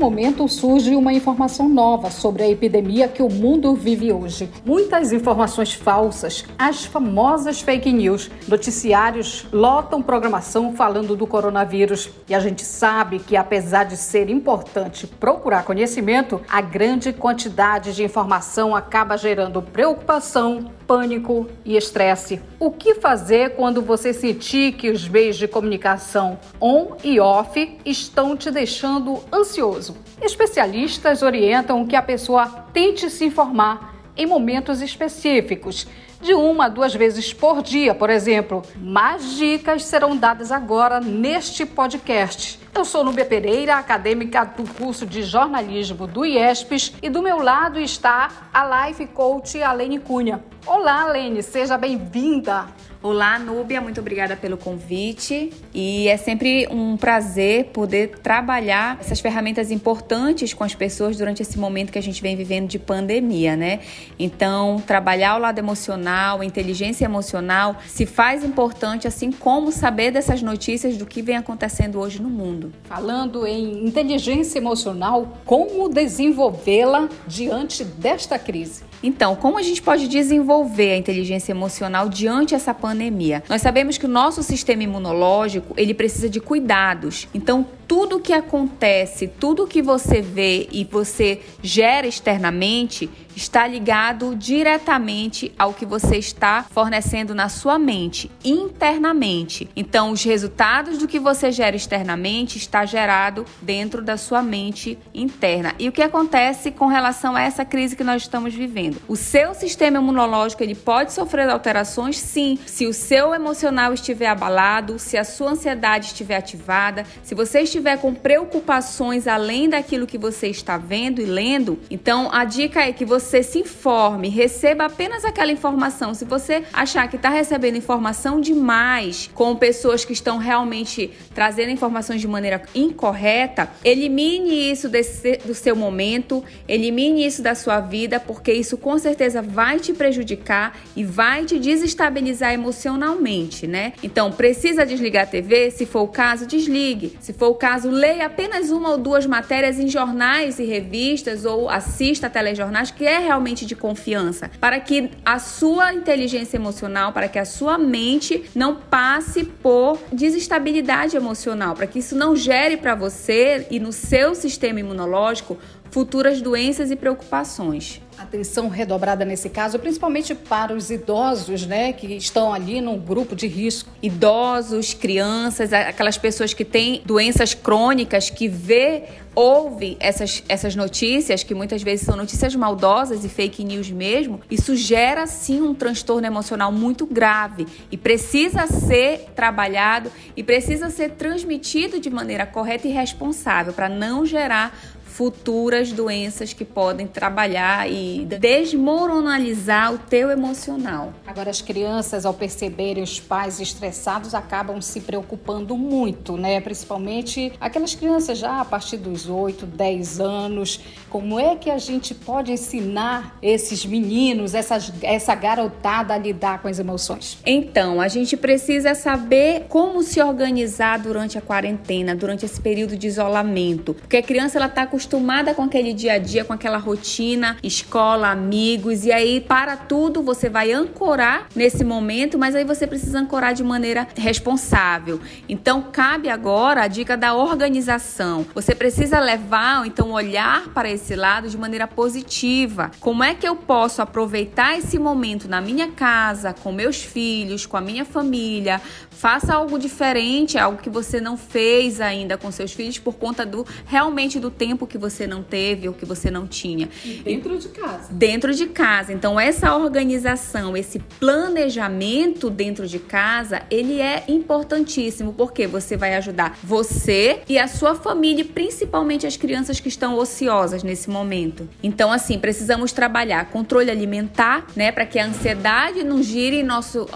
momento surge uma informação nova sobre a epidemia que o mundo vive hoje. Muitas informações falsas, as famosas fake news, noticiários lotam programação falando do coronavírus. E a gente sabe que, apesar de ser importante procurar conhecimento, a grande quantidade de informação acaba gerando preocupação, pânico e estresse. O que fazer quando você sentir que os meios de comunicação on e off estão te deixando ansioso? Especialistas orientam que a pessoa tente se informar em momentos específicos, de uma a duas vezes por dia, por exemplo. Mais dicas serão dadas agora neste podcast. Eu sou Nubia Pereira, acadêmica do curso de jornalismo do IESPES, e do meu lado está a Life Coach Alene Cunha. Olá, Alene, seja bem-vinda. Olá, Núbia, muito obrigada pelo convite. E é sempre um prazer poder trabalhar essas ferramentas importantes com as pessoas durante esse momento que a gente vem vivendo de pandemia, né? Então, trabalhar o lado emocional, inteligência emocional, se faz importante, assim como saber dessas notícias do que vem acontecendo hoje no mundo. Falando em inteligência emocional, como desenvolvê-la diante desta crise? Então, como a gente pode desenvolver a inteligência emocional diante dessa pandemia? Nós sabemos que o nosso sistema imunológico, ele precisa de cuidados. Então, tudo que acontece, tudo que você vê e você gera externamente está ligado diretamente ao que você está fornecendo na sua mente, internamente. Então, os resultados do que você gera externamente está gerado dentro da sua mente interna. E o que acontece com relação a essa crise que nós estamos vivendo? O seu sistema imunológico ele pode sofrer alterações, sim, se o seu emocional estiver abalado, se a sua ansiedade estiver ativada, se você estiver com preocupações além daquilo que você está vendo e lendo. Então, a dica é que você você se informe, receba apenas aquela informação. Se você achar que está recebendo informação demais com pessoas que estão realmente trazendo informações de maneira incorreta, elimine isso desse, do seu momento, elimine isso da sua vida, porque isso com certeza vai te prejudicar e vai te desestabilizar emocionalmente, né? Então, precisa desligar a TV? Se for o caso, desligue. Se for o caso, leia apenas uma ou duas matérias em jornais e revistas ou assista a telejornais que é realmente de confiança, para que a sua inteligência emocional, para que a sua mente não passe por desestabilidade emocional, para que isso não gere para você e no seu sistema imunológico futuras doenças e preocupações. Atenção redobrada nesse caso, principalmente para os idosos, né, que estão ali num grupo de risco. Idosos, crianças, aquelas pessoas que têm doenças crônicas, que vê, ouve essas, essas notícias, que muitas vezes são notícias maldosas e fake news mesmo, isso gera sim um transtorno emocional muito grave e precisa ser trabalhado e precisa ser transmitido de maneira correta e responsável para não gerar futuras doenças que podem trabalhar e desmoronalizar o teu emocional. Agora as crianças ao perceberem os pais estressados acabam se preocupando muito, né? Principalmente aquelas crianças já a partir dos 8, 10 anos. Como é que a gente pode ensinar esses meninos, essas, essa garotada a lidar com as emoções? Então, a gente precisa saber como se organizar durante a quarentena, durante esse período de isolamento, porque a criança ela está acostumada acostumada com aquele dia a dia, com aquela rotina, escola, amigos, e aí para tudo você vai ancorar nesse momento, mas aí você precisa ancorar de maneira responsável. Então cabe agora a dica da organização. Você precisa levar, então olhar para esse lado de maneira positiva. Como é que eu posso aproveitar esse momento na minha casa, com meus filhos, com a minha família? Faça algo diferente, algo que você não fez ainda com seus filhos por conta do realmente do tempo que você não teve ou que você não tinha. dentro de casa. Dentro de casa. Então, essa organização, esse planejamento dentro de casa, ele é importantíssimo, porque você vai ajudar você e a sua família, principalmente as crianças que estão ociosas nesse momento. Então, assim, precisamos trabalhar controle alimentar, né, para que a ansiedade não gire em nosso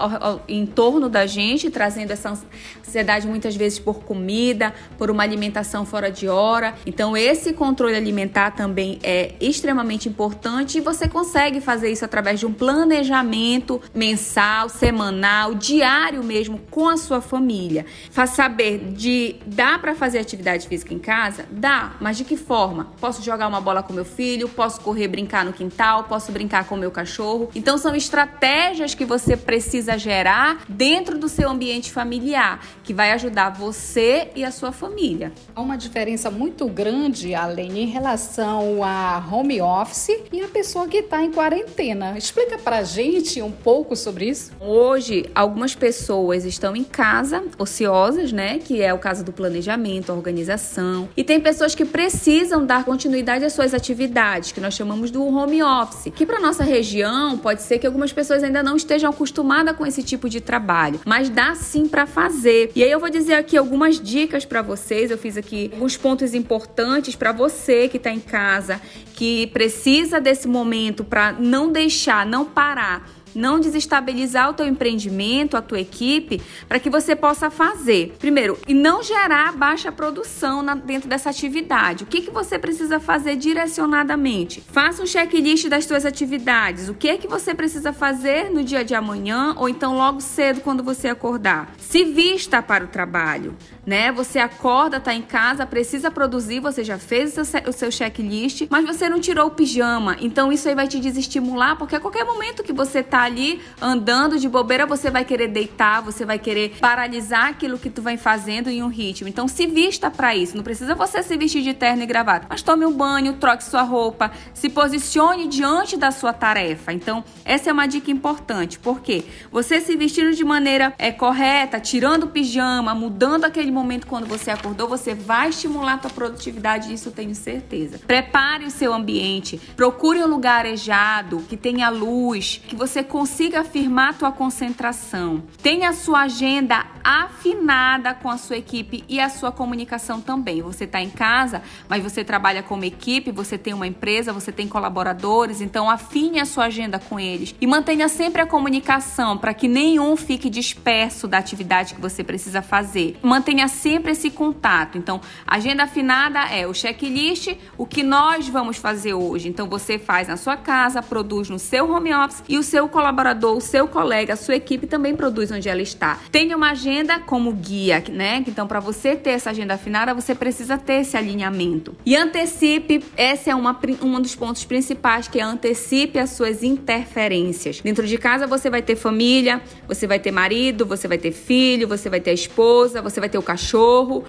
em torno da gente, trazendo essa ansiedade muitas vezes por comida, por uma alimentação fora de hora. Então, esse controle alimentar também é extremamente importante e você consegue fazer isso através de um planejamento mensal, semanal, diário mesmo com a sua família. Faz saber de dá para fazer atividade física em casa? Dá, mas de que forma? Posso jogar uma bola com meu filho, posso correr brincar no quintal, posso brincar com meu cachorro. Então são estratégias que você precisa gerar dentro do seu ambiente familiar, que vai ajudar você e a sua família. Há uma diferença muito grande, além em relação a home office e a pessoa que está em quarentena. Explica pra gente um pouco sobre isso. Hoje, algumas pessoas estão em casa, ociosas, né? Que é o caso do planejamento, organização. E tem pessoas que precisam dar continuidade às suas atividades, que nós chamamos do home office. Que para nossa região pode ser que algumas pessoas ainda não estejam acostumadas com esse tipo de trabalho, mas dá sim para fazer. E aí eu vou dizer aqui algumas dicas para vocês. Eu fiz aqui alguns pontos importantes para você que está em casa, que precisa desse momento para não deixar, não parar não desestabilizar o teu empreendimento, a tua equipe, para que você possa fazer. Primeiro, e não gerar baixa produção na, dentro dessa atividade. O que, que você precisa fazer direcionadamente? Faça um checklist das suas atividades. O que é que você precisa fazer no dia de amanhã ou então logo cedo quando você acordar? Se vista para o trabalho, né? Você acorda, tá em casa, precisa produzir, você já fez o seu, checklist, mas você não tirou o pijama. Então isso aí vai te desestimular, porque a qualquer momento que você tá ali andando de bobeira, você vai querer deitar, você vai querer paralisar aquilo que tu vem fazendo em um ritmo. Então se vista para isso. Não precisa você se vestir de terno e gravata, mas tome um banho, troque sua roupa, se posicione diante da sua tarefa. Então essa é uma dica importante, porque você se vestindo de maneira é, correta, tirando o pijama, mudando aquele momento quando você acordou, você vai estimular a tua produtividade, isso eu tenho certeza. Prepare o seu ambiente, procure um lugar arejado, que tenha luz, que você consiga afirmar a tua concentração. Tenha a sua agenda afinada com a sua equipe e a sua comunicação também. Você está em casa, mas você trabalha como equipe, você tem uma empresa, você tem colaboradores, então afine a sua agenda com eles e mantenha sempre a comunicação para que nenhum fique disperso da atividade que você precisa fazer. Mantenha sempre esse contato. Então, agenda afinada é o checklist, o que nós vamos fazer hoje. Então, você faz na sua casa, produz no seu home office e o seu colaborador o seu colega, a sua equipe também produz onde ela está. Tenha uma agenda como guia, né? Então, para você ter essa agenda afinada, você precisa ter esse alinhamento. E antecipe, esse é uma, um dos pontos principais, que é antecipe as suas interferências. Dentro de casa você vai ter família, você vai ter marido, você vai ter filho, você vai ter esposa, você vai ter o.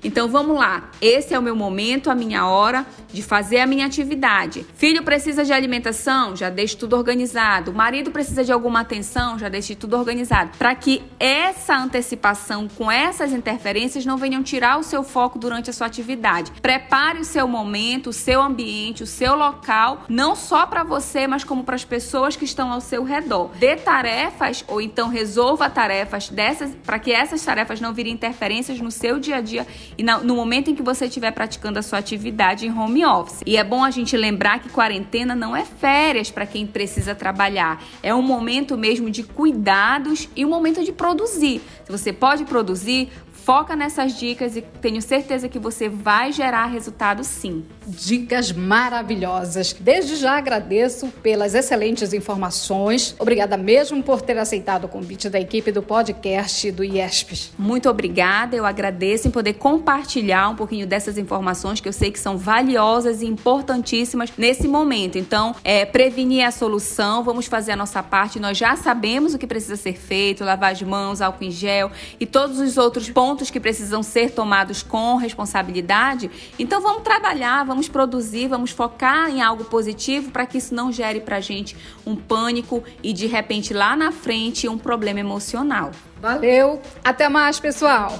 Então vamos lá. Esse é o meu momento, a minha hora de fazer a minha atividade. Filho precisa de alimentação, já deixe tudo organizado. Marido precisa de algum alguma atenção, já deixe tudo organizado, para que essa antecipação com essas interferências não venham tirar o seu foco durante a sua atividade. Prepare o seu momento, o seu ambiente, o seu local, não só para você, mas como para as pessoas que estão ao seu redor. Dê tarefas ou então resolva tarefas dessas para que essas tarefas não virem interferências no seu dia a dia e no momento em que você estiver praticando a sua atividade em home office. E é bom a gente lembrar que quarentena não é férias para quem precisa trabalhar, é um momento mesmo de cuidados e um momento de produzir. Se você pode produzir, Foca nessas dicas e tenho certeza que você vai gerar resultado sim. Dicas maravilhosas. Desde já agradeço pelas excelentes informações. Obrigada mesmo por ter aceitado o convite da equipe do podcast do IESPES. Muito obrigada. Eu agradeço em poder compartilhar um pouquinho dessas informações que eu sei que são valiosas e importantíssimas nesse momento. Então, é, prevenir a solução, vamos fazer a nossa parte. Nós já sabemos o que precisa ser feito: lavar as mãos, álcool em gel e todos os outros pontos que precisam ser tomados com responsabilidade. Então vamos trabalhar, vamos produzir, vamos focar em algo positivo para que isso não gere para gente um pânico e de repente lá na frente um problema emocional. Valeu, até mais, pessoal!